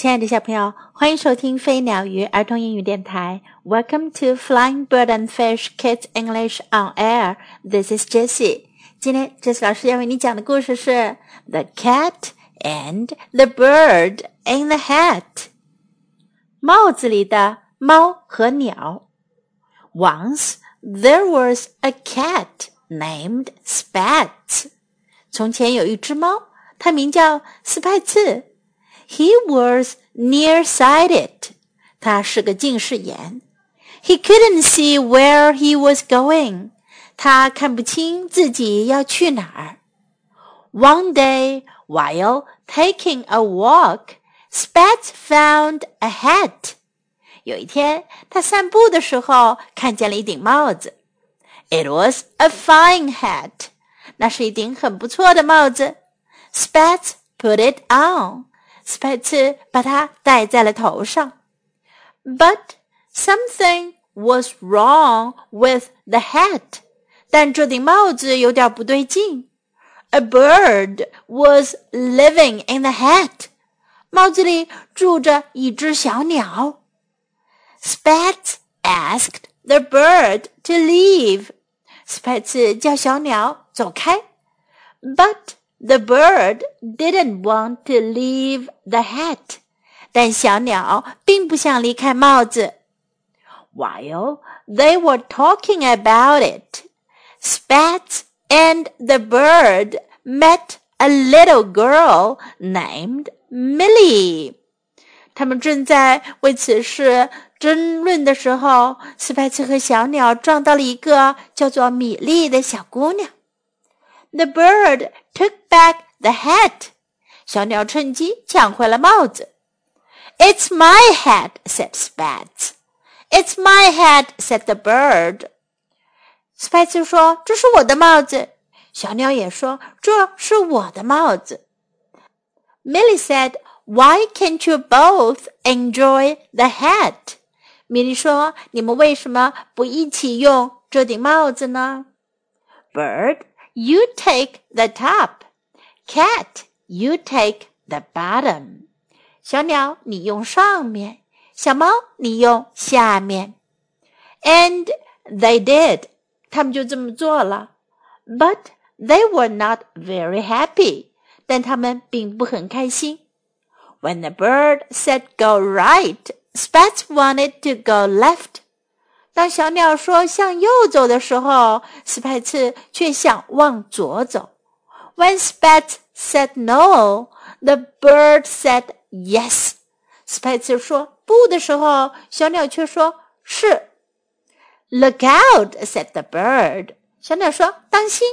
亲爱的小朋友，欢迎收听飞鸟鱼儿童英语电台。Welcome to Flying Bird and Fish Kids English on Air. This is Jessie. 今天 Jessie 老师要为你讲的故事是《The Cat and the Bird in the Hat》。帽子里的猫和鸟。Once there was a cat named Spats. 从前有一只猫，它名叫斯派茨。he was nearsighted. 他是个近视眼。He couldn't see where he was going. 他看不清自己要去哪儿。One day, while taking a walk, Spats found a hat. 有一天，他散步的时候看见了一顶帽子。It was a fine hat. 那是一顶很不错的帽子。Spats put it on. 斯派茨把它戴在了头上。But something was wrong with the hat。但这顶帽子有点不对劲。A bird was living in the hat。帽子里住着一只小鸟。Spats asked the bird to leave。斯派茨叫小鸟走开。But the bird didn't want to leave the hat，但小鸟并不想离开帽子。While they were talking about it, Spats and the bird met a little girl named Millie. 他们正在为此事争论的时候，斯派茨和小鸟撞到了一个叫做米莉的小姑娘。 The bird took back the hat. 小鸟趁机抢回了帽子。It's my hat, said Spats. It's my hat, said the bird. Spats 说：“这是我的帽子。”小鸟也说：“这是我的帽子。” Millie said, "Why can't you both enjoy the hat?" 米莉说：“你们为什么不一起用这顶帽子呢？”Bird you take the top. Cat, you take the bottom. 小鸟，你用上面；小猫，你用下面。And they did. 他们就这么做了。But they were not very happy. 但他们并不很开心。When the bird said go right, Spats wanted to go left. 当小鸟说向右走的时候，斯派茨却想往左走。When Spats said no, the bird said yes. 斯派茨说不的时候，小鸟却说是。Look out! said the bird. 小鸟说：“当心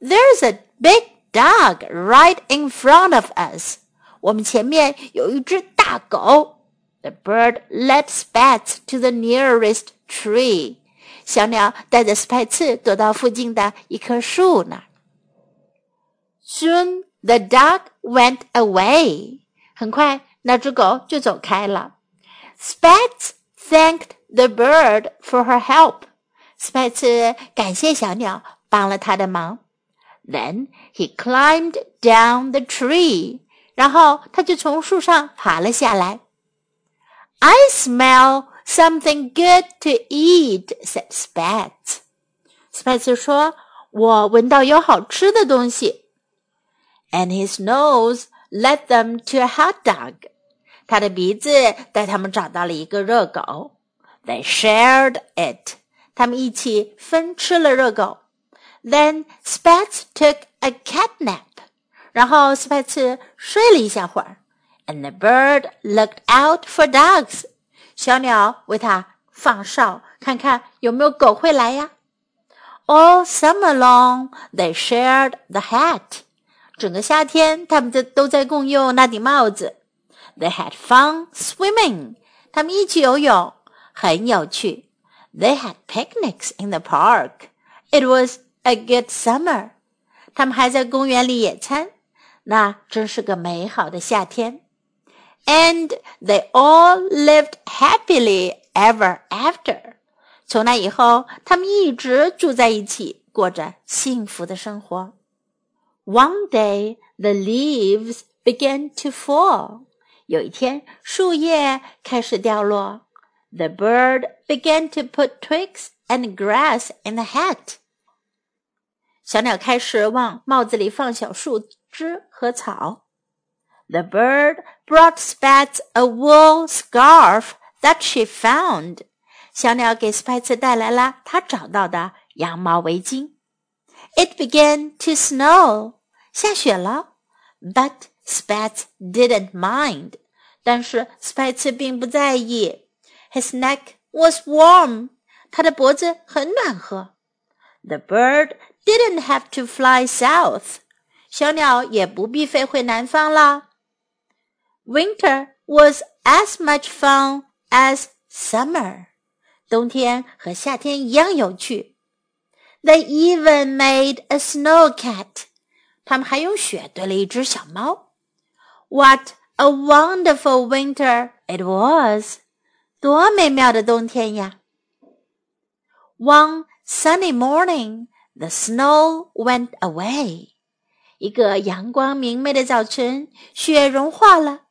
，There's a big dog right in front of us. 我们前面有一只大狗。” The bird led Spats to the nearest tree. 小鸟带着斯派茨躲到附近的一棵树那儿。Soon the dog went away. 很快，那只狗就走开了。Spats thanked the bird for her help. 斯派茨感谢小鸟帮了他的忙。Then he climbed down the tree. 然后他就从树上爬了下来。 I smell Something good to eat," said Spats. Spats 说：“我闻到有好吃的东西。” And his nose led them to a hot dog. 他的鼻子带他们找到了一个热狗。They shared it. 他们一起分吃了热狗。Then Spats took a cat nap. 然后斯派茨睡了一下会儿。 And the bird looked out for dogs. 小鸟为它放哨，看看有没有狗会来呀。All summer long, they shared the hat. 整个夏天，他们都都在共用那顶帽子。They had fun swimming. 他们一起游泳，很有趣。They had picnics in the park. It was a good summer. 他们还在公园里野餐，那真是个美好的夏天。 and they all lived happily ever after. 从那以后，他们一直住在一起，过着幸福的生活。One day, the leaves began to fall. 有一天，树叶开始掉落。The bird began to put twigs and grass in the hat. 小鸟开始往帽子里放小树枝和草。 The bird brought Spats a wool scarf that she found. 小鸟给斯派茨带来了他找到的羊毛围巾。It began to snow. 下雪了。But Spats didn't mind. 但是斯派茨并不在意。His neck was warm. 他的脖子很暖和。The bird didn't have to fly south. 小鸟也不必飞回南方了。 Winter was as much fun as summer. 冬天和夏天一样有趣。They even made a snow cat. 他们还用雪堆了一只小猫。What a wonderful winter it was! 多美妙的冬天呀！One sunny morning, the snow went away. 一个阳光明媚的早晨，雪融化了。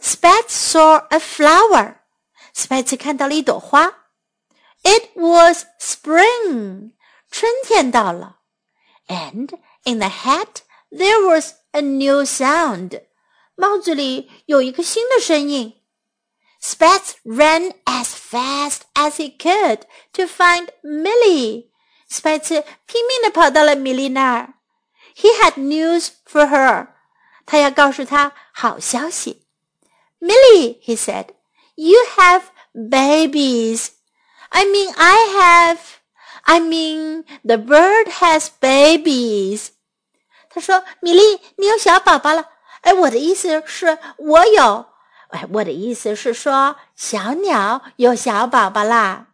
Spats saw a flower. 斯派茨看到了一朵花。It was spring. 春天到了。And in the hat there was a new sound. 帽子里有一个新的声音。Spats ran as fast as he could to find Millie. 斯派茨拼命地跑到了米莉那儿。He had news for her. 他要告诉她好消息。 Millie, he said, you have babies. I mean, I have. I mean, the bird has babies. 他说：“米莉，你有小宝宝了。”哎，我的意思是，我有。哎，我的意思是说，小鸟有小宝宝啦。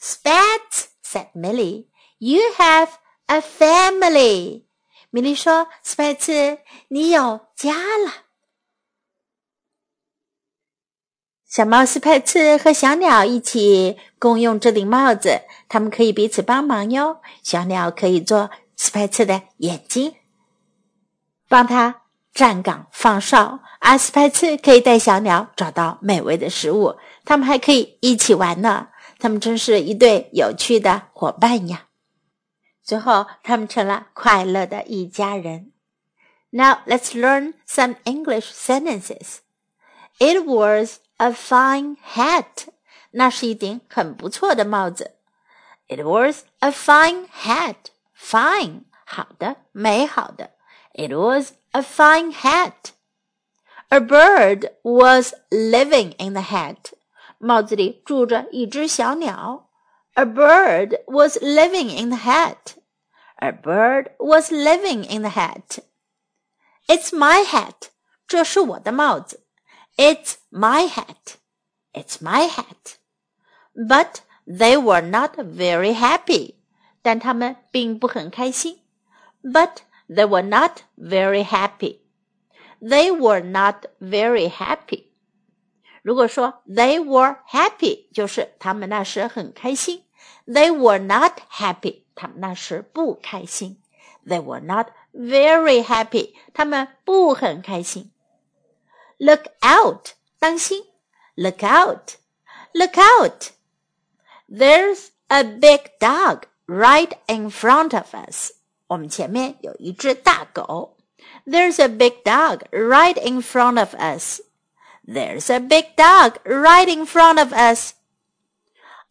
Spats said Millie, "You have a family." 米莉说：“斯派茨，你有家了。” 小猫斯派茨和小鸟一起共用这顶帽子，它们可以彼此帮忙哟。小鸟可以做斯派茨的眼睛，帮它站岗放哨；而斯派茨可以带小鸟找到美味的食物。他们还可以一起玩呢。他们真是一对有趣的伙伴呀！最后，他们成了快乐的一家人。Now let's learn some English sentences. It was a fine hat. 那是一顶很不错的帽子。It was a fine hat. Fine，好的，美好的。It was a fine hat. A bird was living in the hat. 帽子里住着一只小鸟。A bird was living in the hat. A bird was living in the hat. It's my hat. 这是我的帽子。 it's my hat. It's my hat. But they were not very happy. 但他们并不很开心。But they were not very happy. They were not very happy. 如果说 they were happy，就是他们那时很开心。They were not happy，他们那时不开心。They were not very happy，他们不很开心。 Look out! 当心！Look out! Look out! There's a big dog right in front of us. 我们前面有一只大狗。There's a big dog right in front of us. There's a big dog right in front of us.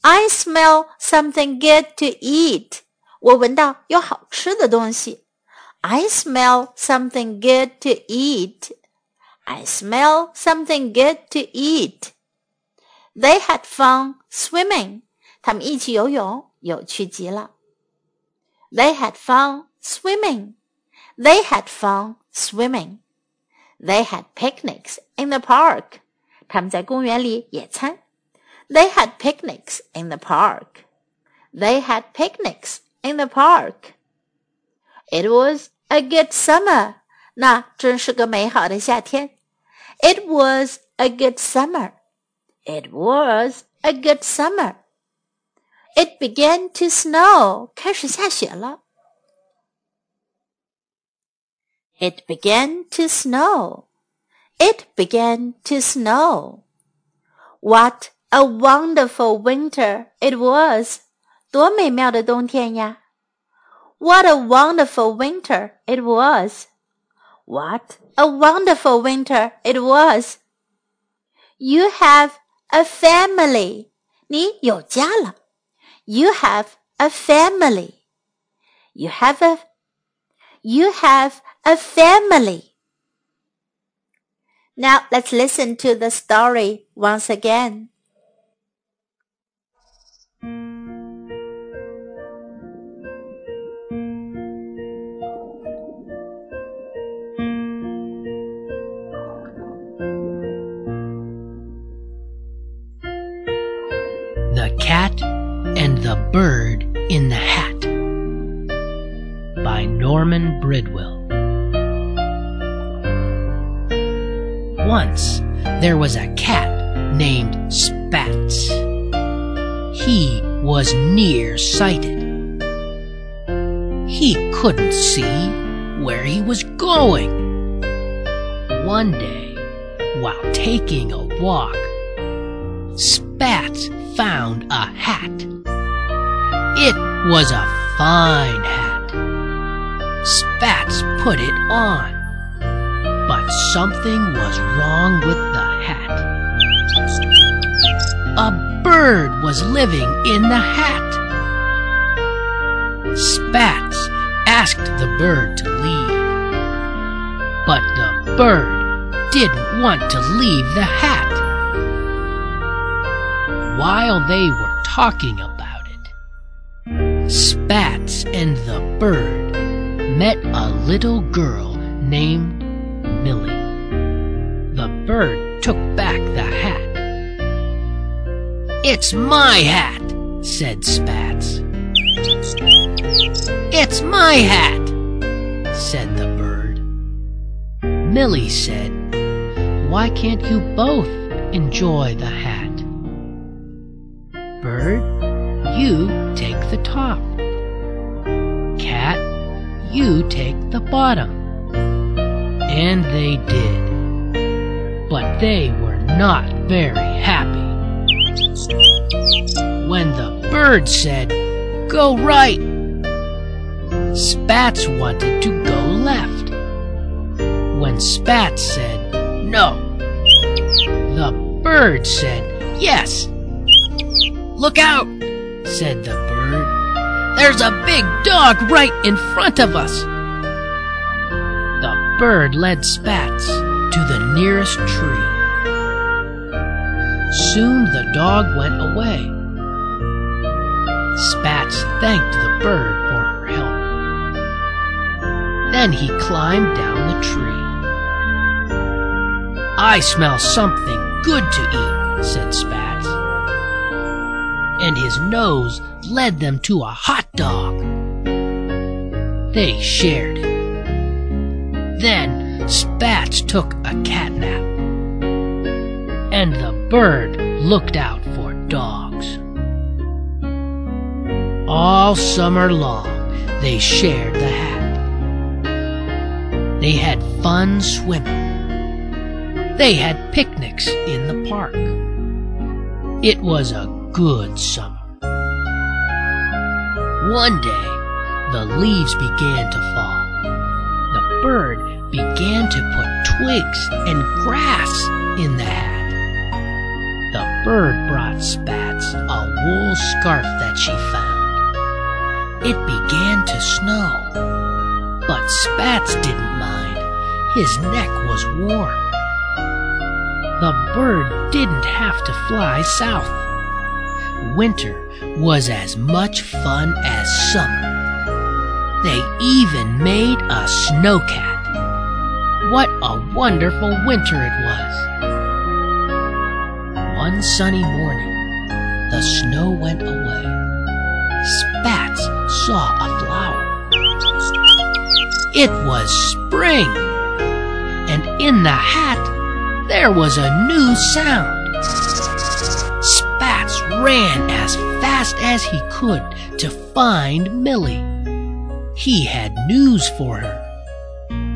I smell something good to eat. 我闻到有好吃的东西。I smell something good to eat. I smell something good to eat. They had fun swimming. 他们一起游泳，有趣极了。They had fun swimming. They had fun swimming. They had picnics in the park. 他们在公园里野餐。They had picnics in the park. They had picnics in the park. It was a good summer. 那真是个美好的夏天。 it was a good summer. It was a good summer. It began to snow. 开始下雪了。It began to snow. it began to snow. What a wonderful winter it was! 多美妙的冬天呀！What a wonderful winter it was! What a wonderful winter it was! You have a family. 你有家了。You have a family. You have a you have a family. Now let's listen to the story once again. The Bird in the Hat by Norman Bridwell. Once there was a cat named Spats. He was near-sighted. He couldn't see where he was going. One day, while taking a walk, Spats found a hat. It was a fine hat. Spats put it on, but something was wrong with the hat. A bird was living in the hat. Spats asked the bird to leave, but the bird didn't want to leave the hat while they were talking about Spats and the bird met a little girl named Millie. The bird took back the hat. It's my hat, said Spats. It's my hat, said the bird. Millie said, Why can't you both enjoy the hat? Bird, you take the top. Cat, you take the bottom. And they did. But they were not very happy. When the bird said, Go right, Spats wanted to go left. When Spats said, No, the bird said, Yes. Look out, said the bird. There's a big dog right in front of us. The bird led Spats to the nearest tree. Soon the dog went away. Spats thanked the bird for her help. Then he climbed down the tree. I smell something good to eat, said Spats and his nose led them to a hot dog. They shared it. Then Spats took a cat nap, and the bird looked out for dogs. All summer long they shared the hat. They had fun swimming. They had picnics in the park. It was a good summer. One day, the leaves began to fall. The bird began to put twigs and grass in the hat. The bird brought Spats a wool scarf that she found. It began to snow, but Spats didn't mind. His neck was warm. The bird didn't have to fly south winter was as much fun as summer. They even made a snowcat. What a wonderful winter it was! One sunny morning, the snow went away. Spats saw a flower. It was spring, and in the hat there was a new sound ran as fast as he could to find Millie. He had news for her.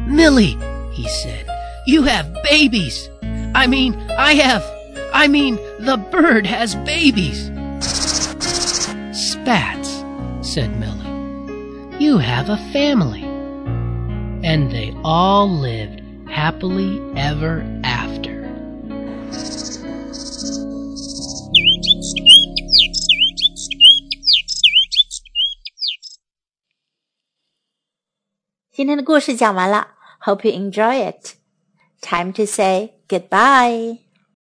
Millie, he said, You have babies. I mean, I have. I mean, the bird has babies. Spats, said Millie. You have a family. And they all lived happily ever 今天的故事讲完了，Hope you enjoy it. Time to say goodbye.